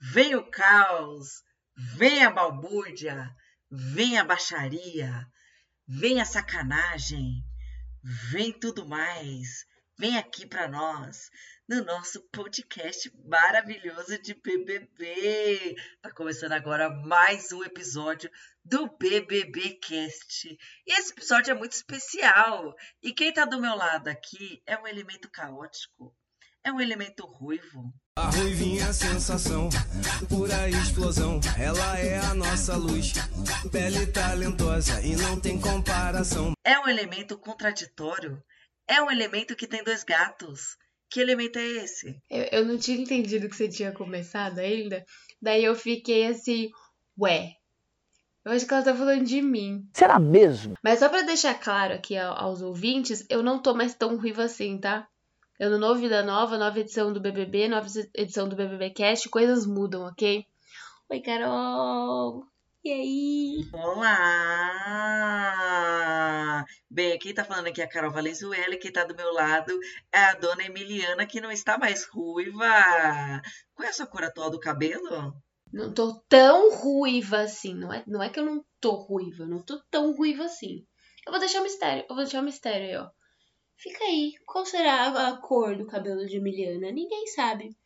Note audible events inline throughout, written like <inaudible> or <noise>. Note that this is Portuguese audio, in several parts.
Vem o caos, vem a balbúrdia, vem a baixaria, vem a sacanagem, vem tudo mais. Vem aqui para nós no nosso podcast maravilhoso de BBB. Tá começando agora mais um episódio do BBB Cast. E esse episódio é muito especial. E quem tá do meu lado aqui é um elemento caótico, é um elemento ruivo. A ruivinha sensação, pura explosão. Ela é a nossa luz, pele talentosa e não tem comparação. É um elemento contraditório, é um elemento que tem dois gatos. Que elemento é esse? Eu, eu não tinha entendido que você tinha começado ainda. Daí eu fiquei assim, ué. Eu acho que ela tá falando de mim. Será mesmo? Mas só pra deixar claro aqui ao- aos ouvintes, eu não tô mais tão ruiva assim, tá? Eu no Novo Vida Nova, nova edição do BBB, nova edição do BBB Cast, coisas mudam, ok? Oi, Carol! E aí? Olá! Bem, quem tá falando aqui é a Carol Valenzuela e quem tá do meu lado é a dona Emiliana, que não está mais ruiva. Qual é a sua cor atual do cabelo? Não tô tão ruiva assim. Não é, não é que eu não tô ruiva, eu não tô tão ruiva assim. Eu vou deixar um mistério, eu vou deixar um mistério aí, ó. Fica aí, qual será a, cor do cabelo de Emiliana? Ninguém sabe.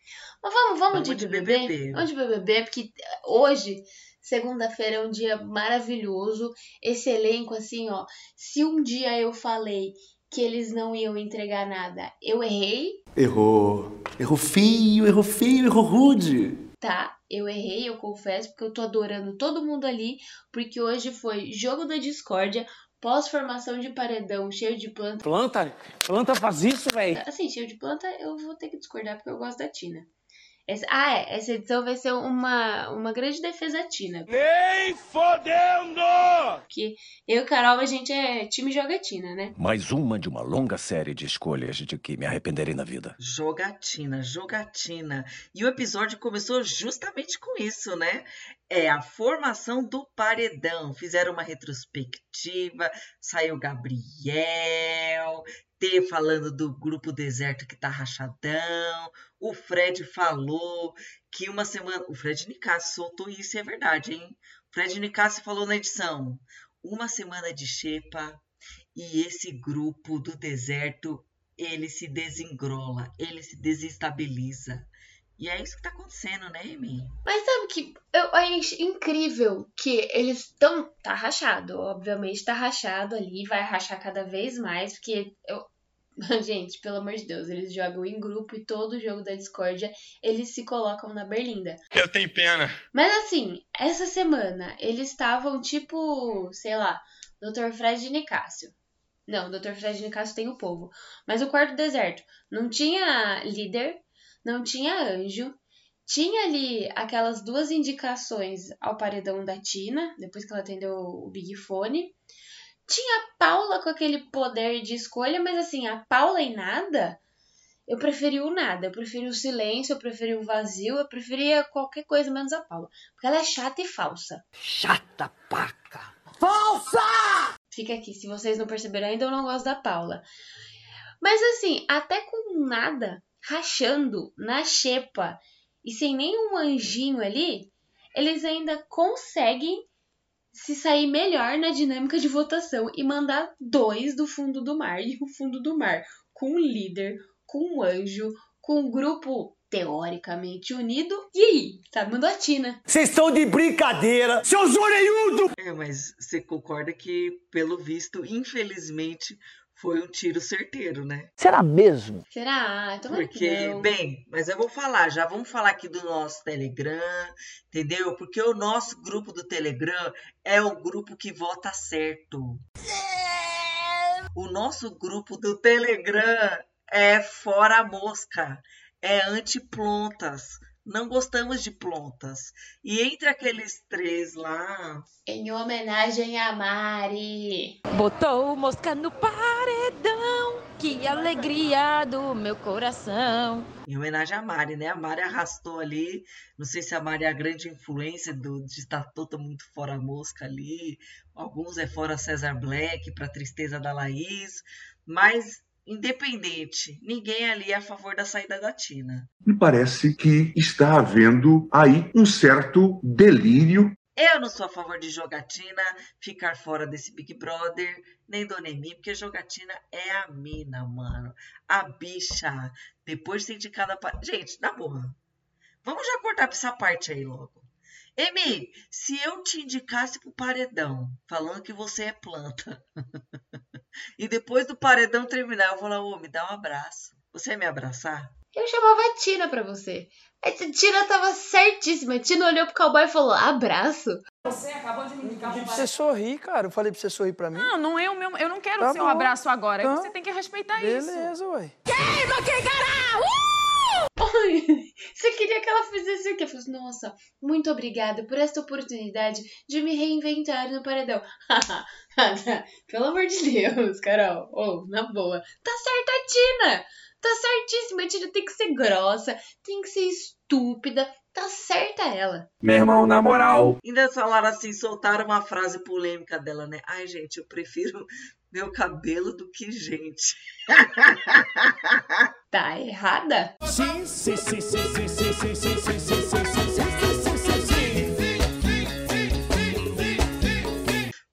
Mas vamos, vamos, Vamos de, de BBB? BBB. Vamos de BBB, porque hoje, segunda-feira, é um dia maravilhoso. Esse elenco, assim, ó. Se um dia eu falei que eles não iam entregar nada, eu errei, Errou. Errou feio, errou feio, errou rude. tá? Eu errei, eu confesso, porque eu tô adorando todo mundo ali, porque hoje foi jogo da discórdia, pós-formação de paredão, cheio de planta. Planta, planta faz isso, velho. Assim, cheio de planta, eu vou ter que discordar, porque eu gosto da Tina. Essa- ah, é, essa edição vai ser uma, uma grande defesa à Tina. Nem fodendo! Porque eu e Carol, a gente é time jogatina, né? Mais uma de uma longa série de escolhas de que me arrependerei na vida. Jogatina, jogatina. E o episódio começou justamente com isso, né? É a formação do paredão. Fizeram uma retrospectiva, saiu Gabriel, T falando do grupo deserto que tá rachadão. O Fred falou que uma semana. O Fred Nicasio soltou isso é verdade, hein? O Fred Nicasio falou na edição: uma semana de xepa e esse grupo do deserto ele se desengrola, ele se desestabiliza. E é isso que tá acontecendo, né, Amy? Mas sabe que eu acho incrível que eles estão. Tá rachado, obviamente tá rachado ali, vai rachar cada vez mais, porque eu. <laughs> Gente, pelo amor de Deus, eles jogam em grupo e todo jogo da discórdia eles se colocam na berlinda. Eu tenho pena. Mas assim, essa semana eles estavam tipo, sei lá, Dr. Fred Nicásio. Não, Dr. Fred Nicásio tem o povo. Mas o quarto deserto não tinha líder, não tinha anjo. Tinha ali aquelas duas indicações ao paredão da Tina, depois que ela atendeu o Big Fone. Tinha a Paula com aquele poder de escolha, mas assim, a Paula em nada, eu preferi o nada. Eu preferi o silêncio, eu preferi o vazio, eu preferia qualquer coisa menos a Paula. Porque ela é chata e falsa. Chata paca. Fica aqui, se vocês não perceberam ainda, eu não gosto da Paula. Mas assim, até com nada, rachando na xepa e sem nenhum anjinho ali, eles ainda conseguem se sair melhor na dinâmica de votação e mandar dois do fundo do mar. E o fundo do mar com um líder, com um anjo, com um grupo teoricamente unido. E aí? Tá, mandou a Tina. Vocês estão de brincadeira, seus orelhudos! É, mas você concorda que, pelo visto, infelizmente, foi um tiro certeiro, né? Será mesmo? Será? Que Porque, não. bem, mas eu vou falar, já vamos falar aqui do nosso Telegram, entendeu? Porque o nosso grupo do Telegram é o grupo que vota certo. O nosso grupo do Telegram é fora a mosca, é anti-plontas. Não gostamos de plontas. E entre aqueles três lá. Em homenagem a Mari. Botou mosca no paredão, que alegria do meu coração. Em homenagem a Mari, né? A Mari arrastou ali. Não sei se a Mari é a grande influência do, de estar toda muito fora mosca ali. Alguns é fora César Black, para tristeza da Laís. Mas independente, ninguém ali é a favor da saída da Tina. Me parece que está havendo aí um certo delírio. Eu não sou a favor de jogatina, ficar fora desse Big Brother, nem do Nemi, porque jogatina é a mina, mano. A bicha. Depois de ser indicada para. Gente, na boa. Vamos já cortar pra essa parte aí logo. Emi, se eu te indicasse pro paredão, falando que você é planta, <laughs> e depois do paredão terminar, eu vou lá, ô, me dá um abraço. Você ia me abraçar? Eu chamava a Tina pra você. A Tina tava certíssima. A Tina olhou pro cowboy e falou: abraço. Você acabou de me indicar pra você sorrir, cara. Eu falei pra você sorrir pra mim. Não, não é o meu. Eu não quero Tá o seu bom. abraço agora. Tá. Você tem que respeitar isso. Beleza, ué. Queima, que caralho! Você queria que ela fizesse o quê? Falou assim, nossa, muito obrigada por esta oportunidade de me reinventar no paredão. <laughs> Pelo amor de Deus, Carol. Oh, na boa. Tá certa a Tina. Tá certíssima. A Tina tem que ser grossa, tem que ser estúpida. Tá certa ela. Meu irmão, na moral. Ainda falaram assim, soltaram uma frase polêmica dela, né? Ai, gente, eu prefiro meu cabelo do que gente. Tá errada? Sim, sim, sim, sim, sim, sim, sim, sim, sim, sim, sim, sim,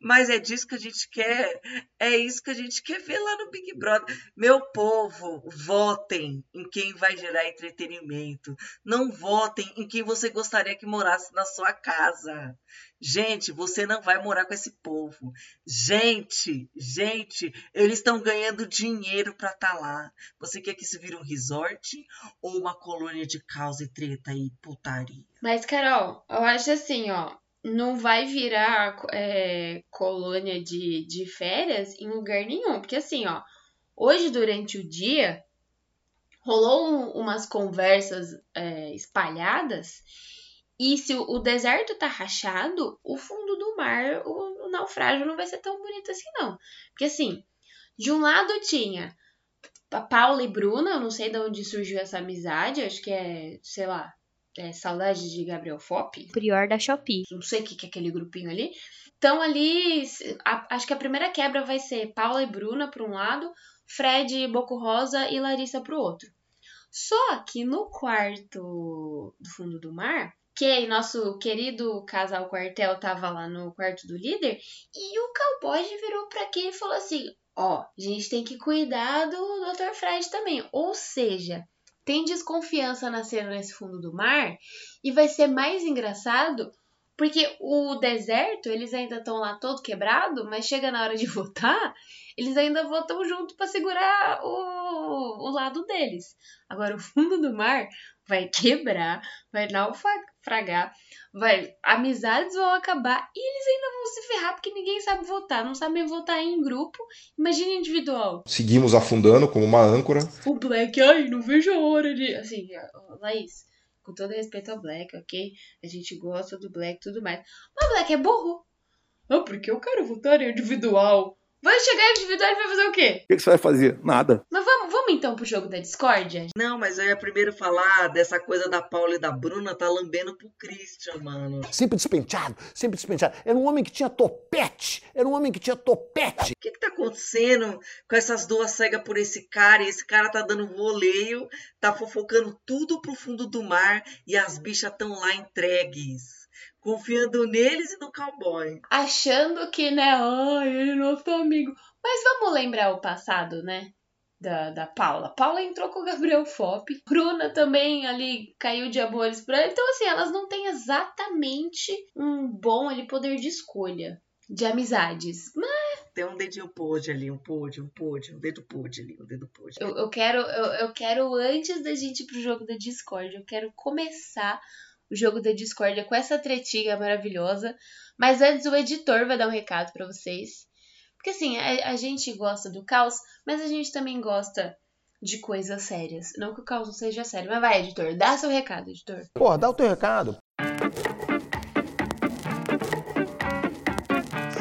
Mas é disso que a gente quer, é isso que a gente quer ver lá no Big Brother. Meu povo, votem em quem vai gerar entretenimento. Não votem em quem você gostaria que morasse na sua casa. Gente, você não vai morar com esse povo. Gente, gente, eles estão ganhando dinheiro para estar lá. Você quer que isso vire um resort ou uma colônia de caos e treta e putaria? Mas, Carol, eu acho assim, ó. Não vai virar é, colônia de, de férias em lugar nenhum. Porque, assim, ó. Hoje, durante o dia, rolou um- umas conversas é, espalhadas. E se o, deserto tá rachado, o fundo do mar, o, o naufrágio não vai ser tão bonito assim, não. Porque, assim, de um lado tinha a Paula e Bruna, eu não sei de onde surgiu essa amizade, acho que é, sei lá, é saudade de Gabriel Fop. Prior da Shopee. Não sei o que que é aquele grupinho ali. Então ali, a- acho que a primeira quebra vai ser Paula e Bruna para um lado, Fred, Boco Rosa e Larissa para o outro. Só que no quarto do fundo do mar, que nosso querido casal quartel tava lá no quarto do líder, e o cowboy virou pra quem e falou assim: Ó, a gente tem que cuidar do Dr. Fred também. Ou seja, tem desconfiança nascendo nesse fundo do mar e vai ser mais engraçado porque o deserto, eles ainda estão lá todo quebrado, mas chega na hora de <laughs> votar, eles ainda votam junto para segurar o, o lado deles. Agora, o fundo do mar vai quebrar, vai naufragar, vai, amizades vão acabar e eles ainda vão se ferrar porque ninguém sabe votar, não sabem votar em grupo, imagina individual. Seguimos afundando como uma âncora. O Black, ai, não vejo a hora de. Assim, Laís, com todo respeito ao Black, ok? A gente gosta do Black e tudo mais. Mas o Black é burro. Não, porque eu quero votar em individual. Vai chegar individual e vai fazer o quê? O que que você vai fazer? Nada. Mas vamos, vamos então pro jogo da discórdia? Não, mas eu ia primeiro falar dessa coisa da Paula e da Bruna tá lambendo pro Christian, mano. Sempre despenteado, sempre despenteado. Era um homem que tinha topete. Era um homem que tinha topete. O que que tá acontecendo com essas duas cegas por esse cara? E esse cara tá dando voleio, tá fofocando tudo pro fundo do mar e as bichas tão lá entregues. Confiando neles e no cowboy. Achando que, né, ai, ele é nosso amigo. Mas vamos lembrar o passado, né? Da, da Paula. Paula entrou com o Gabriel Fop. Bruna também ali caiu de amores pra ele. Então, assim, elas não têm exatamente um bom ali poder de escolha. De amizades. Mas Tem um dedinho podre ali, um podre, um podre, um dedo podre ali, um dedo podre. eu, eu quero, eu, eu quero, antes da gente ir pro jogo da Discord, eu quero começar o jogo da Discord com essa tretinha maravilhosa. Mas antes o editor vai dar um recado pra vocês. Porque assim, a, a gente gosta do caos, mas a gente também gosta de coisas sérias. Não que o caos não seja sério, mas vai, editor, dá seu recado, editor. Porra, dá o teu recado.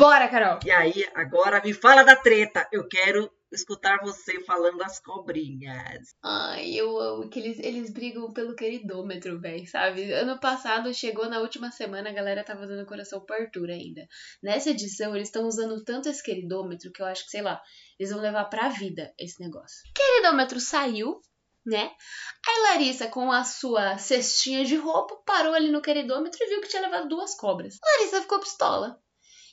Bora, Carol! E aí, agora me fala da treta. Eu quero escutar você falando das cobrinhas. Ai, eu amo que eles, eles brigam pelo queridômetro, velho, sabe? Ano passado chegou na última semana, a galera tava dando coração pro Arthur ainda. Nessa edição, eles estão usando tanto esse queridômetro que eu acho que, sei lá, eles vão levar pra vida esse negócio. Queridômetro saiu, né? Aí Larissa, com a sua cestinha de roupa, parou ali no queridômetro e viu que tinha levado duas cobras. Larissa ficou pistola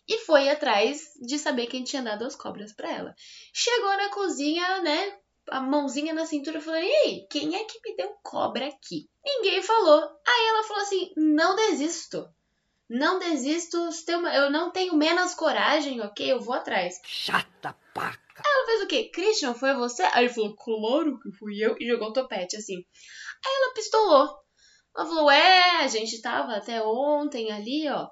e foi atrás de saber quem tinha dado as cobras para ela. Chegou na cozinha, né? A mãozinha na cintura falando: E aí, quem é que me deu cobra aqui? Ninguém falou. Aí ela falou assim: Não desisto. Não desisto. Eu não tenho menos coragem, ok? Eu vou atrás. Chata paca. Aí ela fez o quê? Christian, foi você? Aí ele falou: Claro que fui eu. E jogou o topete assim. Aí ela pistolou. Ela falou: É, a gente tava até ontem ali, ó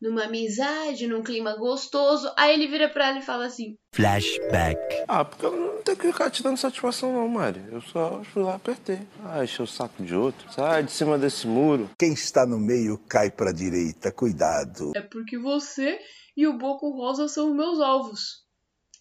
numa amizade, num clima gostoso. Aí ele vira pra ela e fala assim: Flashback. Ah, porque eu não tenho que ficar te dando satisfação, não, Mari. Eu só fui lá apertei. Ah, encheu o saco de outro. Sai de cima desse muro. Quem está no meio cai pra direita. Cuidado. É porque você e o Boco Rosa são meus alvos.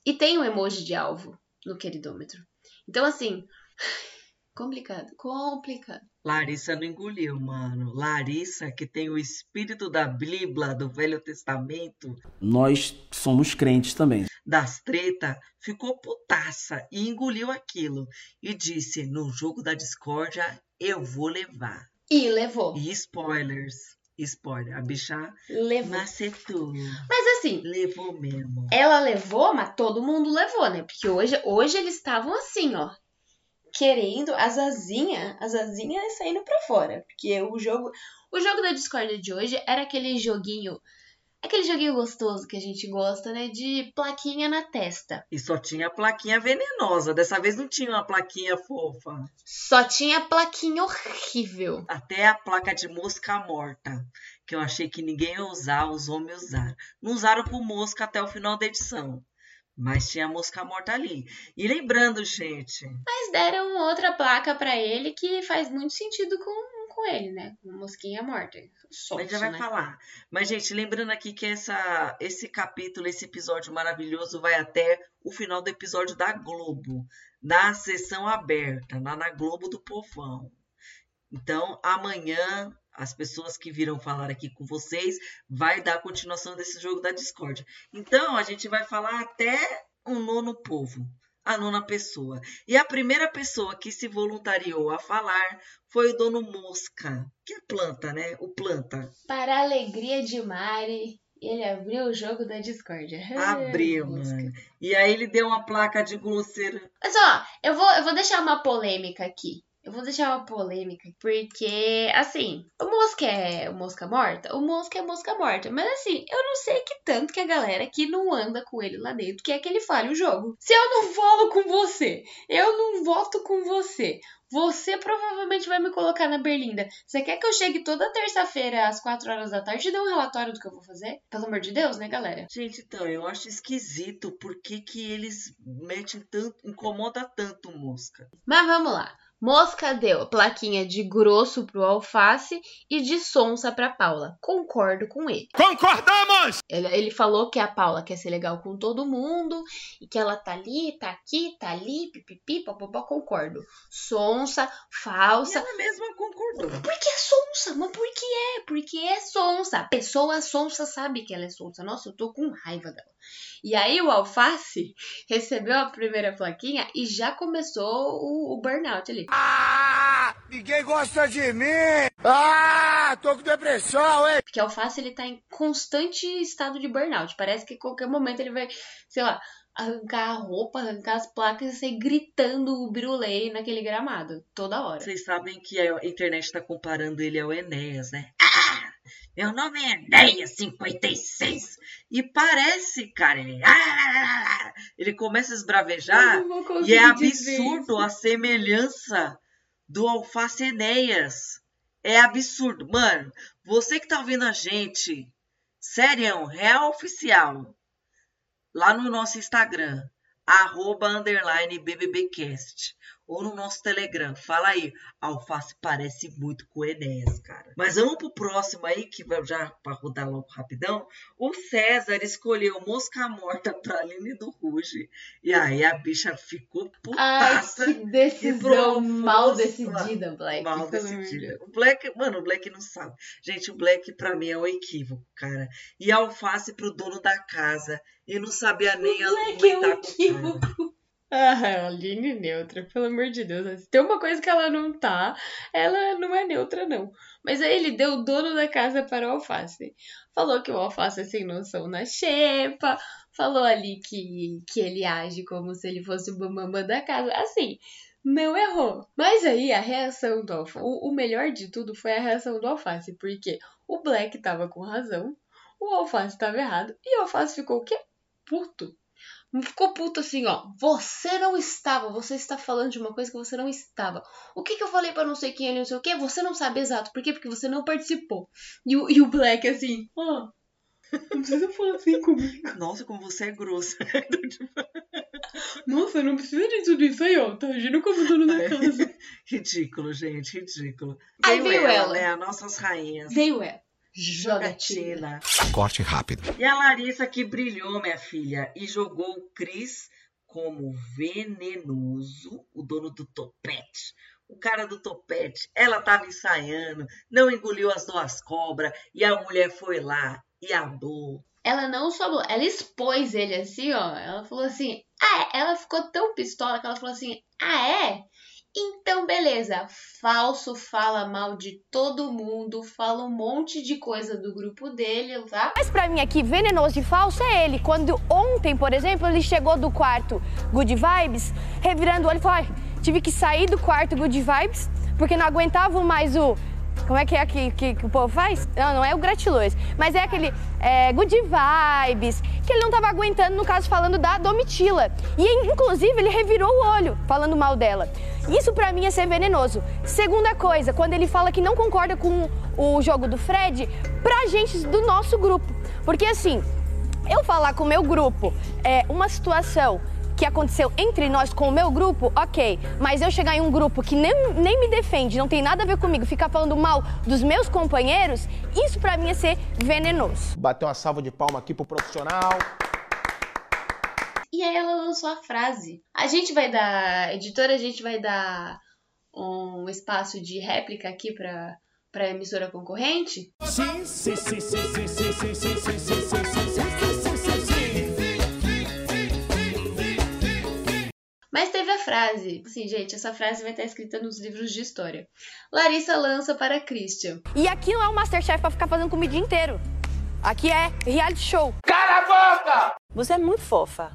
E tem um emoji de alvo no queridômetro. Então, assim. <sighs> Complicado, complicado. Larissa não engoliu, mano. Larissa, que tem o espírito da Bíblia, do Velho Testamento. Nós somos crentes também. Das treta, ficou putaça e engoliu aquilo. E disse: no jogo da discórdia, eu vou levar. E levou. E spoilers. Spoiler, a bicha levou. macetou. Mas assim. Levou mesmo. Ela levou, mas todo mundo levou, né? Porque hoje, hoje eles estavam assim, ó querendo as asinhas, as asinhas saindo para fora, porque o jogo, o jogo da Discord de hoje era aquele joguinho, aquele joguinho gostoso que a gente gosta, né, de plaquinha na testa. E só tinha plaquinha venenosa, dessa vez não tinha uma plaquinha fofa. Só tinha plaquinha horrível. Até a placa de mosca morta, que eu achei que ninguém ia usar, os homens usaram. Não usaram por mosca até o final da edição. Mas tinha a mosca morta ali. E lembrando, gente. Mas deram outra placa para ele que faz muito sentido com, com ele, né? Com mosquinha morta. Solto, a gente já vai né? falar. Mas, gente, lembrando aqui que essa, esse capítulo, esse episódio maravilhoso vai até o final do episódio da Globo. Na sessão aberta, lá na Globo do Povão. Então, amanhã as pessoas que viram falar aqui com vocês, vai dar continuação desse jogo da Discord. Então, a gente vai falar até um nono povo, a nona pessoa. E a primeira pessoa que se voluntariou a falar foi o dono Mosca, que é planta, né? O planta. Para a alegria de Mari, ele abriu o jogo da Discord. <laughs> Abriu, mano. E aí ele deu uma placa de glosseiro. Mas ó, eu vou, eu vou deixar uma polêmica aqui. Eu vou deixar uma polêmica, porque, assim, o mosca é mosca morta? O mosca é mosca morta. Mas, assim, eu não sei que tanto que a galera que não anda com ele lá dentro quer que ele fale o jogo. Se eu não falo com você, eu não voto com você. Você provavelmente vai me colocar na berlinda. Você quer que eu chegue toda terça-feira às 4 horas da tarde e dê um relatório do que eu vou fazer? Pelo amor de Deus, né, galera? Gente, então, eu acho esquisito por que, que eles metem tanto. incomoda tanto mosca. Mas vamos lá. Mosca deu plaquinha de grosso pro alface e de sonsa pra Paula. Concordo com ele. Concordamos! Ele, ele, falou que a Paula quer ser legal com todo mundo e que ela tá ali, tá aqui, tá ali, pipipi, popopó, concordo. Sonsa, falsa. E ela mesma concordou. absurdo. Porque é sonsa, mas por que é? Porque é sonsa. A pessoa sonsa sabe que ela é sonsa. Nossa, eu tô com raiva dela. E aí o Alface <laughs> recebeu a primeira plaquinha e já começou o, o burnout ali. Ah, ninguém gosta de mim! Ah, tô com depressão, hein? Porque o Alface ele tá em constante estado de burnout. Parece que a qualquer momento ele vai, sei lá, arrancar a roupa, arrancar as placas e sair gritando o birulei naquele gramado toda hora. Vocês sabem que a internet tá comparando ele ao Enéas, né? Ah, meu nome é Enéas 56. E parece, cara, ele, ah, ele começa a esbravejar e é absurdo a semelhança do Alface Enéas. É absurdo. Mano, você que tá ouvindo a gente, sério, real oficial, lá no nosso Instagram, arroba underline BBBcast, ou no nosso Telegram. Fala aí, alface parece muito com o Enéas, cara. Mas vamos pro próximo aí, que vai já para rodar logo rapidão. O César escolheu Mosca Morta pra Aline do Ruge. E aí a bicha ficou putaça. Ai, que decisão mal decidida, Black. Mal decidida. O Black, mano, o Black não sabe. Gente, o Black pra mim é um equívoco, cara. E a alface pro dono da casa. E não sabia nem o Black é um equívoco. Ah, Aline neutra, pelo amor de Deus. Tem uma coisa que ela não tá, ela não é neutra, não. Mas aí ele deu o dono da casa para o alface. Falou que o alface é sem noção na xepa. Falou ali que, que ele age como se ele fosse o bambambam da casa. Assim, não errou. Mas aí a reação do alface. O, o melhor de tudo foi a reação do alface. Porque o Black tava com razão, o alface tava errado. E o alface ficou o quê? Puto. Ficou puto assim, ó. Você não estava, você está falando de uma coisa que você não estava. O que, que eu falei para não sei quem ali, não sei o que? Você não sabe exato. Por quê? Porque você não participou. E o, e o Black assim, ó. não precisa falar assim comigo. Nossa, como você é grossa. Nossa, não precisa de tudo isso aí, ó. Tá agindo como dono da casa. <laughs> ridículo, gente, ridículo. Aí veio ela, né? As nossas rainhas. Veio ela. Jogatina. Corte rápido. E a Larissa que brilhou, minha filha, e jogou o Cris como venenoso, o dono do topete. O cara do topete, ela tava ensaiando, não engoliu as duas cobras, e a mulher foi lá e andou. Ela não só. Ela expôs ele assim, ó. Ela falou assim. Ah, é? Ela ficou tão pistola que ela falou assim: Ah, é? Então, beleza. Falso fala mal de todo mundo, fala um monte de coisa do grupo dele, tá? Mas pra mim aqui, venenoso e falso é ele. Quando ontem, por exemplo, ele chegou do quarto Good Vibes, revirando o olho e falou: tive que sair do quarto Good Vibes porque não aguentava mais o. Como é que é que, que, que o povo faz? Não, não é o gratiluz, mas é aquele é, good vibes, que ele não tava aguentando, no caso, falando da Domitila. E, inclusive, ele revirou o olho, falando mal dela. Isso pra mim é ser venenoso. Segunda coisa, quando ele fala que não concorda com o jogo do Fred, pra gente do nosso grupo. Porque, assim, eu falar com o meu grupo é uma situação que aconteceu entre nós com o meu grupo, ok. Mas eu chegar em um grupo que nem, nem me defende, não tem nada a ver comigo, ficar falando mal dos meus companheiros, isso pra mim é ser venenoso. Bateu uma salva de palma aqui pro profissional. E aí ela lançou a frase. A gente vai dar, editora, a gente vai dar um espaço de réplica aqui pra, pra emissora concorrente? Sim, sim, sim, sim, sim, sim, sim, sim, sim, sim, sim, Mas teve a frase. Assim, gente, essa frase vai estar escrita nos livros de história. Larissa lança para Christian. E aqui não é o Masterchef pra ficar fazendo comida o dia inteiro. Aqui é reality show. Cala a boca! Você é muito fofa.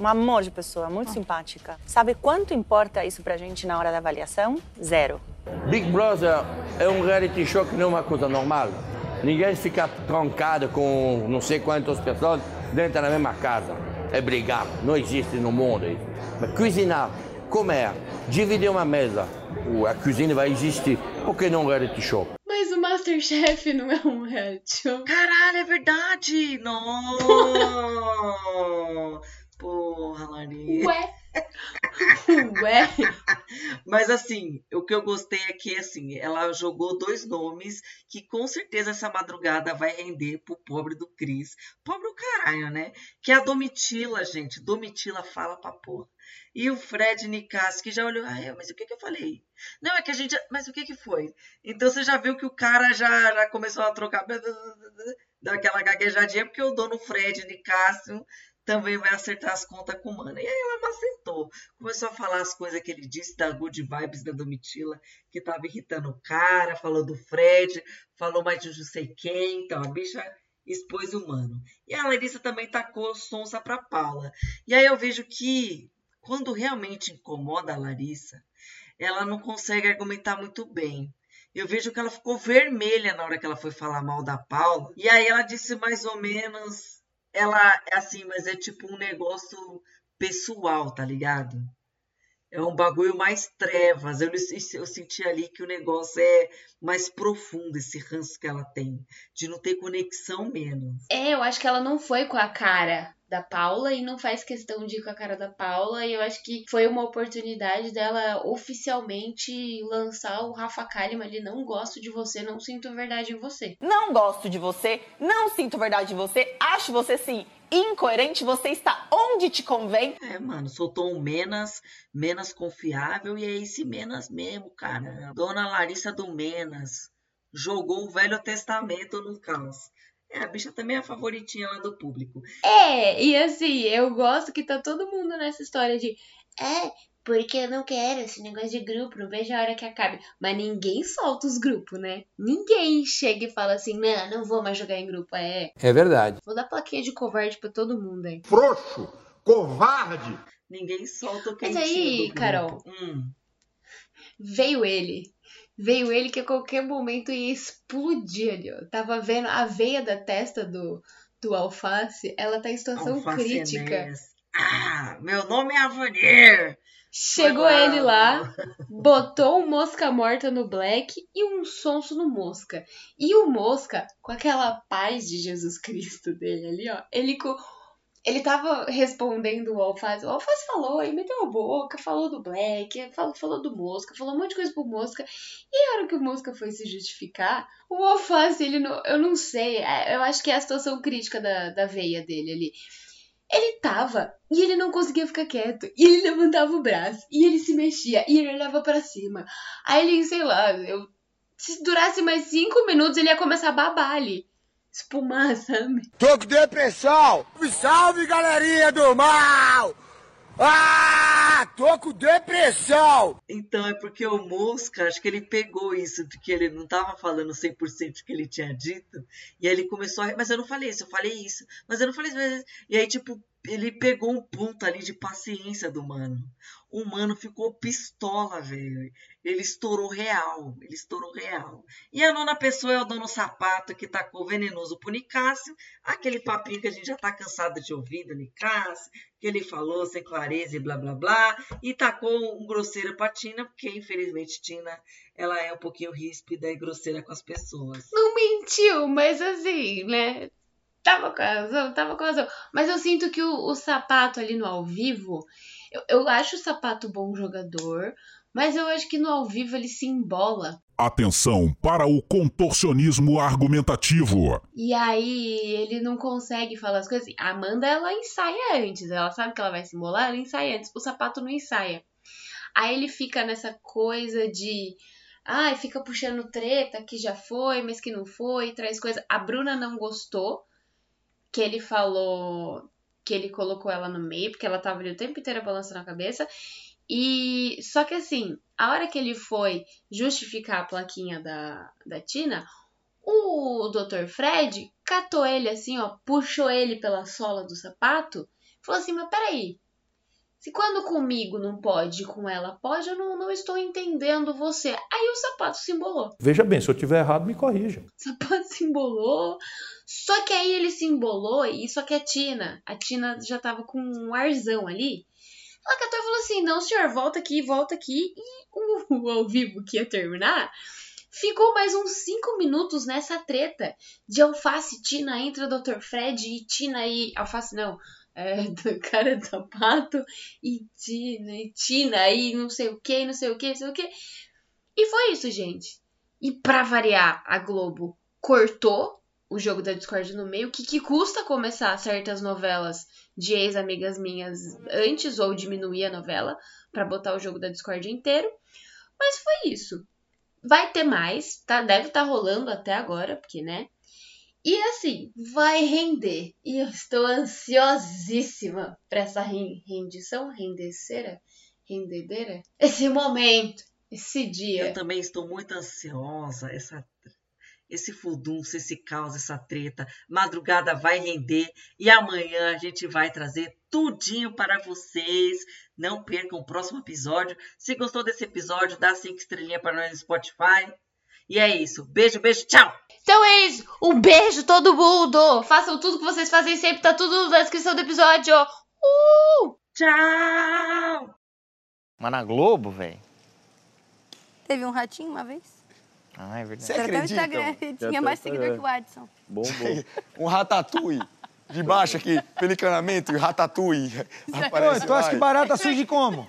Um amor de pessoa, muito simpática. Sabe quanto importa isso pra gente na hora da avaliação? Zero. Big Brother é um reality show que não é uma coisa normal. Ninguém fica trancado com não sei quantas pessoas dentro da mesma casa. É brigar, não existe no mundo isso. Mas cozinhar, comer, dividir uma mesa, a cozinha vai existir. Por que não um reality show? Mas o Masterchef não é um reality show. Caralho, é verdade! Não! <laughs> Porra, Larissa. Ué? Ué? Mas assim, o que eu gostei é que assim, ela jogou dois nomes que com certeza essa madrugada vai render pro pobre do Cris. Pobre o caralho, né? Que é a Domitila, gente. Domitila fala pra porra. E o Fred Nicasso, que já olhou, ah, é, mas o que, que eu falei? Não, é que a gente. Mas o que, que foi? Então você já viu que o cara já, já começou a trocar. <laughs> Daquela gaguejadinha, porque o dono Fred Nicásio também vai acertar as contas com o Mano. E aí ela macetou. Começou a falar as coisas que ele disse da good vibes da Domitila, que tava irritando o cara, falou do Fred, falou mais de não sei quem. Então, a bicha expôs o Mano. E a Larissa também tacou sonsa pra Paula. E aí eu vejo que, quando realmente incomoda a Larissa, ela não consegue argumentar muito bem. Eu vejo que ela ficou vermelha na hora que ela foi falar mal da Paula. E aí ela disse mais ou menos ela é assim, mas é tipo um negócio pessoal, tá ligado? É um bagulho mais trevas. Eu, eu senti ali que o negócio é mais profundo, esse ranço que ela tem. De não ter conexão menos. É, eu acho que ela não foi com a cara da Paula e não faz questão de ir com a cara da Paula. E eu acho que foi uma oportunidade dela oficialmente lançar o Rafa Kalimann ali. Não gosto de você, não sinto verdade em você. Não gosto de você, não sinto verdade em você, acho você sim incoerente, você está onde te convém. É, mano, soltou um Menas, Menas confiável e é esse Menas mesmo, cara. Dona Larissa do Menas jogou o Velho Testamento no caos. É, a bicha também é a favoritinha lá do público. É, e assim, eu gosto que tá todo mundo nessa história de. É, porque eu não quero esse negócio de grupo, não vejo a hora que acabe. Mas ninguém solta os grupos, né? Ninguém chega e fala assim, não, não vou mais jogar em grupo. É. É verdade. Vou dar plaquinha de covarde pra todo mundo aí. Frouxo! Covarde! Ninguém solta o que Mas aí, Carol, hum. veio ele veio ele que a qualquer momento ia explodir ali, ó. Tava vendo a veia da testa do, do alface, ela tá em situação Alface crítica. Enéas. Ah, meu nome é Avanir! Chegou ele lá, botou um mosca morta no Black e um sonso no mosca. E o mosca, com aquela paz de Jesus Cristo dele ali, ó, ele com. Ele tava respondendo o Alface. O Alface falou, ele meteu a boca, falou do Black, falou, falou do Mosca, falou um monte de coisa pro Mosca. E a hora que o Mosca foi se justificar, o Alface, ele não. Eu não sei, é, eu acho que é a situação crítica da, da veia dele ali. Ele tava e ele não conseguia ficar quieto. E ele levantava o braço, e ele se mexia, e ele olhava pra cima. Aí ele, sei lá, eu, se durasse mais cinco minutos, ele ia começar a babar ali. Espumar, sabe? Tô com depressão! Salve, galerinha do mal! Ah, tô com depressão! Então é porque o Mosca, acho que ele pegou isso de que ele não tava falando 100% do que ele tinha dito, e aí ele começou a. Mas eu não falei isso, eu falei isso, mas eu não falei isso. E aí, tipo, ele pegou um ponto ali de paciência do mano. O mano ficou pistola, velho. Ele estourou real. Ele estourou real. E a nona pessoa é o dono sapato que tacou venenoso pro Nicásio. Aquele papinho que a gente já tá cansado de ouvir do Nicásio. Que ele falou sem clareza e blá blá blá. E tacou um grosseiro pra Tina, porque infelizmente Tina ela é um pouquinho ríspida e grosseira com as pessoas. Não mentiu, mas assim, né? Tava com razão, tava com razão. Mas eu sinto que o, o sapato ali no ao vivo, eu, eu acho o sapato bom jogador, mas eu acho que no ao vivo ele se embola. Atenção para o contorcionismo argumentativo. E aí ele não consegue falar as coisas. A Amanda, ela ensaia antes. Ela sabe que ela vai se embolar, ela ensaia antes. O sapato não ensaia. Aí ele fica nessa coisa de. Ai, fica puxando treta que já foi, mas que não foi, traz coisa. A Bruna não gostou que ele falou que ele colocou ela no meio, porque ela tava ali o tempo inteiro balançando a cabeça. E só que assim, a hora que ele foi justificar a plaquinha da, da Tina, o Dr. Fred catou ele assim, ó, puxou ele pela sola do sapato, falou assim: Mas peraí, se quando comigo não pode, com ela pode, eu não, não estou entendendo você. Aí o sapato se embolou. Veja bem, se eu tiver errado, me corrija. O sapato se embolou. Só que aí ele se embolou, e só que a Tina, a Tina já tava com um arzão ali. Ela catou e falou assim: não, senhor, volta aqui, volta aqui. E o, o ao vivo que ia terminar. Ficou mais uns 5 minutos nessa treta de alface, Tina entra Dr. Fred e Tina e. Alface não, é, <laughs> do cara do sapato e Tina, e Tina e não sei o que, não sei o que, não sei o que. E foi isso, gente. E pra variar, a Globo cortou o jogo da Discord no meio. Que, que custa começar certas novelas de ex-amigas minhas antes ou diminuir a novela pra botar o jogo da Discord inteiro. Mas foi isso. Vai ter mais, tá? Deve estar tá rolando até agora, porque, né? E assim, vai render. E eu estou ansiosíssima para essa rendição, rendeceira, rendedeira, esse momento, esse dia. Eu também estou muito ansiosa. Essa, esse furdunço, esse caos, essa treta. Madrugada vai render e amanhã a gente vai trazer tudinho para vocês. Não percam o próximo episódio. Se gostou desse episódio, dá cinco estrelinhas para nós no Spotify. E é isso. Beijo, beijo, tchau! Então é isso. Um beijo todo mundo. Façam tudo que vocês fazem sempre. Tá tudo na descrição do episódio. Uh! Tchau! Mas na Globo, velho. Teve um ratinho uma vez? Ah, é verdade. Você acredita? Até o Instagram. Ele tinha mais seguidor que o Adson. Bom, bom. <laughs> um ratatouille. De baixo aqui, pelicanamento e ratatouille. Aparece Ô, tu acha que barata surge como?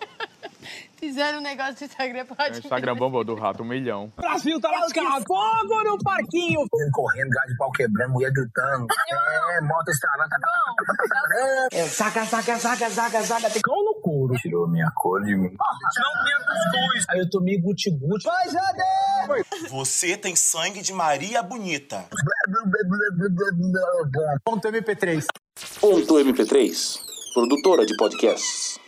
Fizeram um negócio do Instagram pra O Instagram bombou do rato, um milhão. Brasil tá lascado. Fogo no parquinho. Correndo, gás de pau quebrando, mulher gritando. É, moto estralando. É, saca, saca, saca, saca, saca. Tem cão no couro. Tirou minha cor de mim. Não tinha cuscuz. Aí eu tomei guti-guti. Vai, Jade! Você tem sangue de Maria Bonita. Ponto MP3. Ponto MP3, produtora de podcasts.